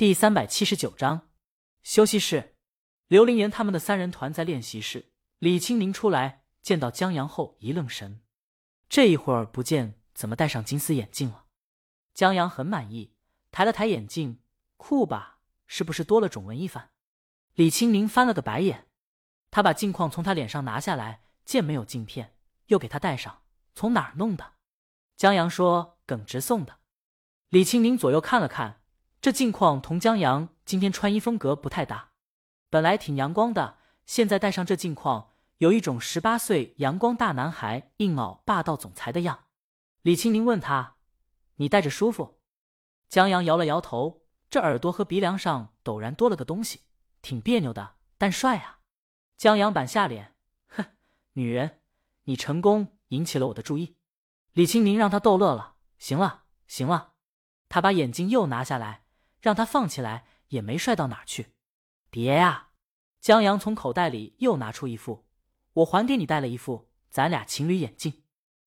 第三百七十九章休息室。刘灵言他们的三人团在练习室。李青宁出来，见到江阳后一愣神，这一会儿不见，怎么戴上金丝眼镜了？江阳很满意，抬了抬眼镜，酷吧？是不是多了种文艺范？李青宁翻了个白眼，他把镜框从他脸上拿下来，见没有镜片，又给他戴上。从哪儿弄的？江阳说：“耿直送的。”李青宁左右看了看。这镜框同江阳今天穿衣风格不太搭，本来挺阳光的，现在戴上这镜框，有一种十八岁阳光大男孩硬拗霸道总裁的样。李青宁问他：“你戴着舒服？”江阳摇了摇头：“这耳朵和鼻梁上陡然多了个东西，挺别扭的，但帅啊。”江阳板下脸：“哼，女人，你成功引起了我的注意。”李青宁让他逗乐了：“行了，行了。”他把眼镜又拿下来。让他放起来也没帅到哪去，别呀！江阳从口袋里又拿出一副，我还给你戴了一副，咱俩情侣眼镜。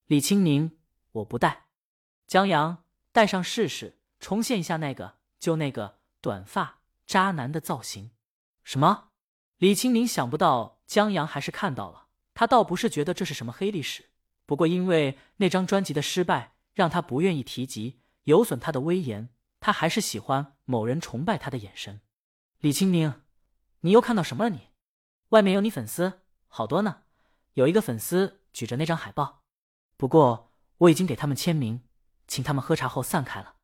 李青宁，我不戴。江阳，戴上试试，重现一下那个，就那个短发渣男的造型。什么？李青宁想不到江阳还是看到了，他倒不是觉得这是什么黑历史，不过因为那张专辑的失败，让他不愿意提及，有损他的威严。他还是喜欢某人崇拜他的眼神。李青宁，你又看到什么了？你外面有你粉丝，好多呢。有一个粉丝举着那张海报，不过我已经给他们签名，请他们喝茶后散开了。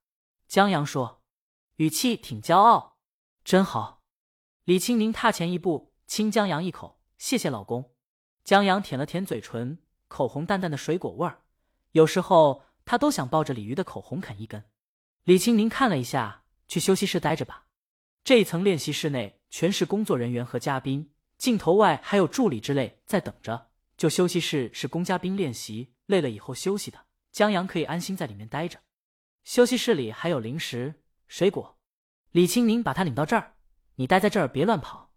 江阳说，语气挺骄傲。真好。李青宁踏前一步，亲江阳一口，谢谢老公。江阳舔了舔嘴唇，口红淡淡的水果味儿，有时候他都想抱着鲤鱼的口红啃一根。李青宁看了一下，去休息室待着吧。这一层练习室内全是工作人员和嘉宾，镜头外还有助理之类在等着。就休息室是供嘉宾练习，累了以后休息的。江阳可以安心在里面待着。休息室里还有零食、水果。李青宁把他领到这儿，你待在这儿别乱跑。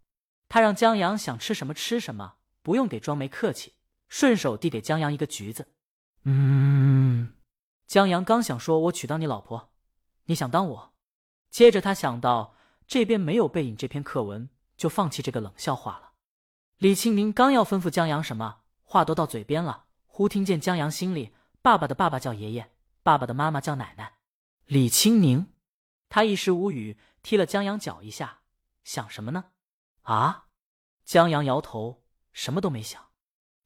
他让江阳想吃什么吃什么，不用给庄梅客气，顺手递给江阳一个橘子。嗯，江阳刚想说我娶当你老婆。你想当我？接着他想到这边没有背影这篇课文，就放弃这个冷笑话了。李青宁刚要吩咐江阳什么，话都到嘴边了，忽听见江阳心里爸爸的爸爸叫爷爷，爸爸的妈妈叫奶奶。李青宁，他一时无语，踢了江阳脚一下，想什么呢？啊？江阳摇头，什么都没想。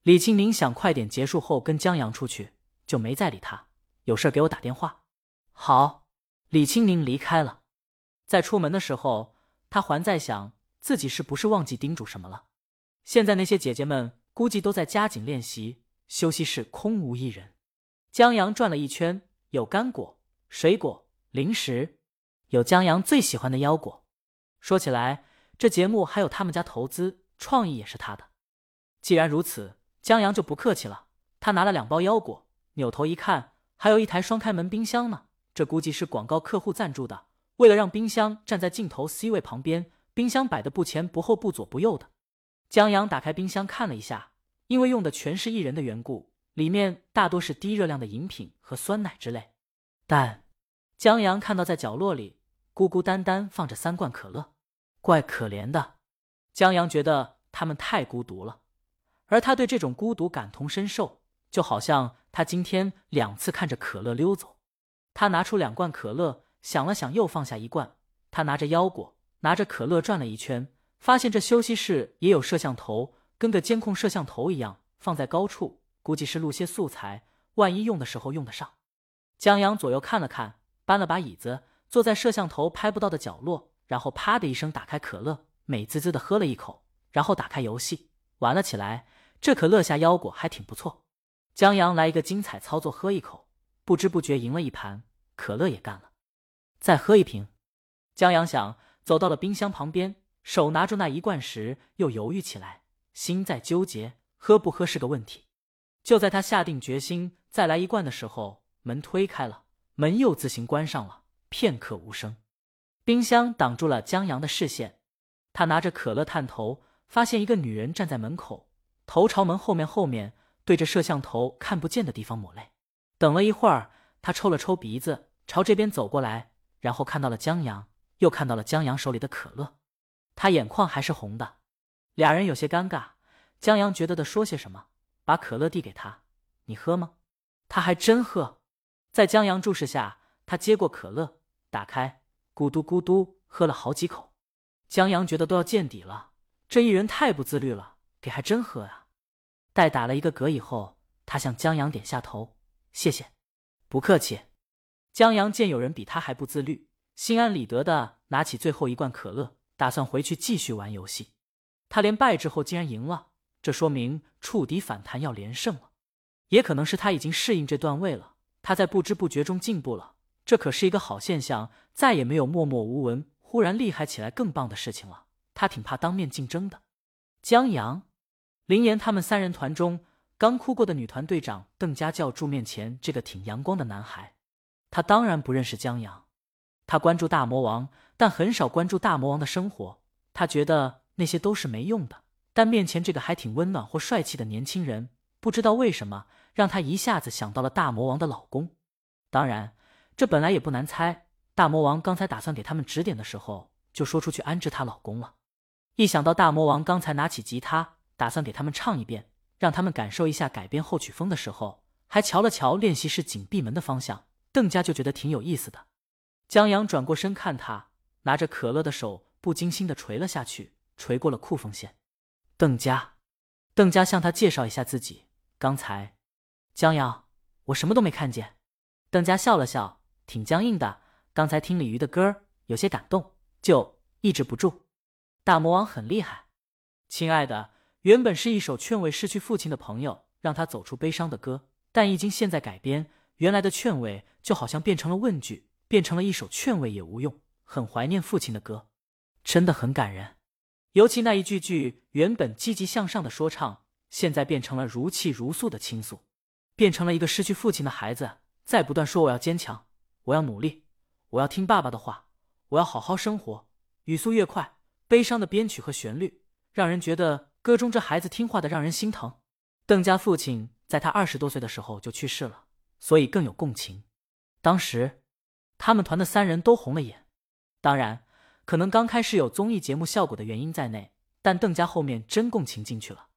李青宁想快点结束后跟江阳出去，就没再理他。有事给我打电话。好。李青宁离开了，在出门的时候，他还在想自己是不是忘记叮嘱什么了。现在那些姐姐们估计都在加紧练习，休息室空无一人。江阳转了一圈，有干果、水果、零食，有江阳最喜欢的腰果。说起来，这节目还有他们家投资，创意也是他的。既然如此，江阳就不客气了。他拿了两包腰果，扭头一看，还有一台双开门冰箱呢。这估计是广告客户赞助的，为了让冰箱站在镜头 C 位旁边，冰箱摆的不前不后不左不右的。江阳打开冰箱看了一下，因为用的全是艺人的缘故，里面大多是低热量的饮品和酸奶之类。但江阳看到在角落里孤孤单单放着三罐可乐，怪可怜的。江阳觉得他们太孤独了，而他对这种孤独感同身受，就好像他今天两次看着可乐溜走。他拿出两罐可乐，想了想，又放下一罐。他拿着腰果，拿着可乐转了一圈，发现这休息室也有摄像头，跟个监控摄像头一样，放在高处，估计是录些素材，万一用的时候用得上。江阳左右看了看，搬了把椅子，坐在摄像头拍不到的角落，然后啪的一声打开可乐，美滋滋的喝了一口，然后打开游戏玩了起来。这可乐下腰果还挺不错。江阳来一个精彩操作，喝一口。不知不觉赢了一盘，可乐也干了，再喝一瓶。江阳想走到了冰箱旁边，手拿住那一罐时又犹豫起来，心在纠结，喝不喝是个问题。就在他下定决心再来一罐的时候，门推开了，门又自行关上了，片刻无声。冰箱挡住了江阳的视线，他拿着可乐探头，发现一个女人站在门口，头朝门后面，后面对着摄像头看不见的地方抹泪。等了一会儿，他抽了抽鼻子，朝这边走过来，然后看到了江阳，又看到了江阳手里的可乐，他眼眶还是红的。俩人有些尴尬，江阳觉得的说些什么，把可乐递给他：“你喝吗？”他还真喝。在江阳注视下，他接过可乐，打开，咕嘟咕嘟喝了好几口。江阳觉得都要见底了，这一人太不自律了，给还真喝啊！待打了一个嗝以后，他向江阳点下头：“谢谢，不客气。”江阳见有人比他还不自律，心安理得的拿起最后一罐可乐，打算回去继续玩游戏。他连败之后竟然赢了，这说明触底反弹要连胜了。也可能是他已经适应这段位了，他在不知不觉中进步了，这可是一个好现象。再也没有默默无闻，忽然厉害起来更棒的事情了。他挺怕当面竞争的。江阳、林岩他们三人团中，刚哭过的女团队长邓家教住面前这个挺阳光的男孩。他当然不认识江阳，他关注大魔王，但很少关注大魔王的生活。他觉得那些都是没用的。但面前这个还挺温暖或帅气的年轻人，不知道为什么让他一下子想到了大魔王的老公。当然，这本来也不难猜。大魔王刚才打算给他们指点的时候，就说出去安置她老公了。一想到大魔王刚才拿起吉他，打算给他们唱一遍，让他们感受一下改编后曲风的时候，还瞧了瞧练习室紧闭门的方向。邓家就觉得挺有意思的。江阳转过身看他，拿着可乐的手不经心的垂了下去，垂过了裤缝线。邓家，邓家向他介绍一下自己。刚才，江阳，我什么都没看见。邓家笑了笑，挺僵硬的。刚才听李鱼的歌，有些感动，就抑制不住。大魔王很厉害，亲爱的，原本是一首劝慰失去父亲的朋友，让他走出悲伤的歌，但一经现在改编。原来的劝慰就好像变成了问句，变成了一首劝慰也无用、很怀念父亲的歌，真的很感人。尤其那一句句原本积极向上的说唱，现在变成了如泣如诉的倾诉，变成了一个失去父亲的孩子在不断说：“我要坚强，我要努力，我要听爸爸的话，我要好好生活。”语速越快，悲伤的编曲和旋律让人觉得歌中这孩子听话的让人心疼。邓家父亲在他二十多岁的时候就去世了。所以更有共情。当时，他们团的三人都红了眼。当然，可能刚开始有综艺节目效果的原因在内，但邓家后面真共情进去了。